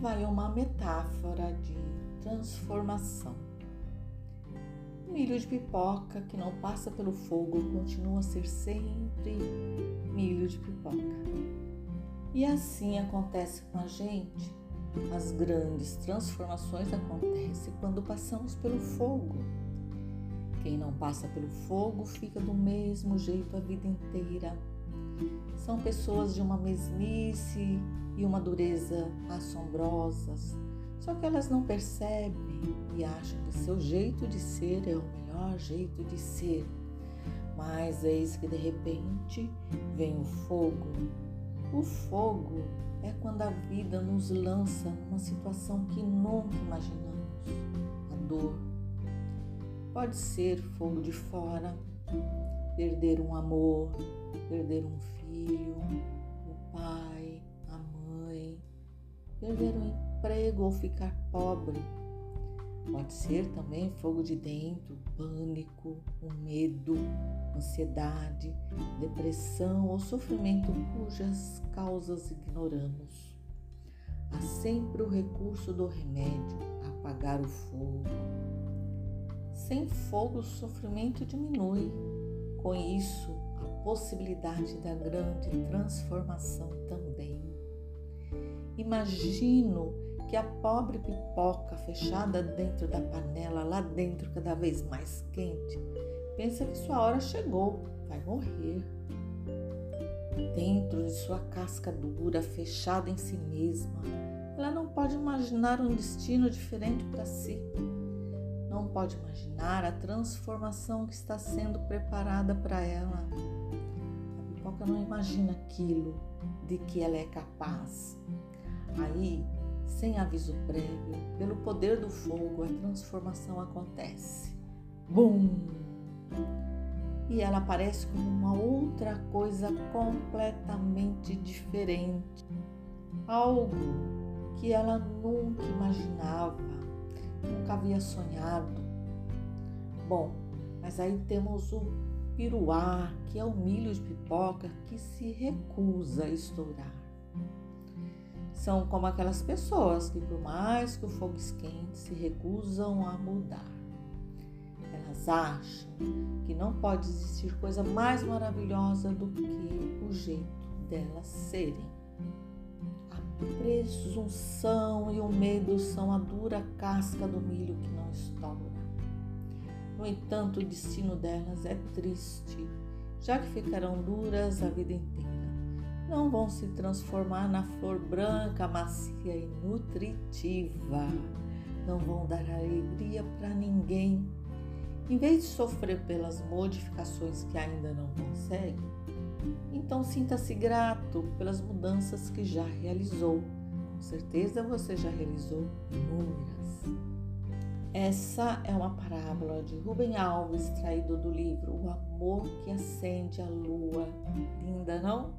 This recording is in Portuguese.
vai uma metáfora de transformação. Milho de pipoca que não passa pelo fogo continua a ser sempre milho de pipoca. E assim acontece com a gente. As grandes transformações acontecem quando passamos pelo fogo. Quem não passa pelo fogo fica do mesmo jeito a vida inteira. São pessoas de uma mesmice e uma dureza assombrosas, só que elas não percebem e acham que seu jeito de ser é o melhor jeito de ser. Mas eis que de repente vem o fogo. O fogo é quando a vida nos lança numa situação que nunca imaginamos a dor. Pode ser fogo de fora, perder um amor, perder um filho, o pai, a mãe, perder um emprego ou ficar pobre. Pode ser também fogo de dentro, pânico, o medo, ansiedade, depressão ou sofrimento cujas causas ignoramos. Há sempre o recurso do remédio, apagar o fogo. Sem fogo, o sofrimento diminui. Com isso, possibilidade da grande transformação também. Imagino que a pobre pipoca fechada dentro da panela, lá dentro cada vez mais quente, pensa que sua hora chegou, vai morrer. Dentro de sua casca dura, fechada em si mesma, ela não pode imaginar um destino diferente para si. Pode imaginar a transformação que está sendo preparada para ela. A pipoca não imagina aquilo de que ela é capaz. Aí sem aviso prévio, pelo poder do fogo, a transformação acontece. Bum! E ela aparece como uma outra coisa completamente diferente. Algo que ela nunca imaginava, nunca havia sonhado. Bom, mas aí temos o piruá, que é o milho de pipoca que se recusa a estourar são como aquelas pessoas que, por mais que o fogo esquente, se recusam a mudar. Elas acham que não pode existir coisa mais maravilhosa do que o jeito delas serem. A presunção e o medo são a dura casca do milho que não estoura. No entanto, o destino delas é triste, já que ficarão duras a vida inteira não vão se transformar na flor branca, macia e nutritiva. Não vão dar alegria para ninguém. Em vez de sofrer pelas modificações que ainda não consegue, então sinta-se grato pelas mudanças que já realizou. Com certeza você já realizou inúmeras. Essa é uma parábola de Rubem Alves, extraído do livro O Amor que Acende a Lua. Linda, não?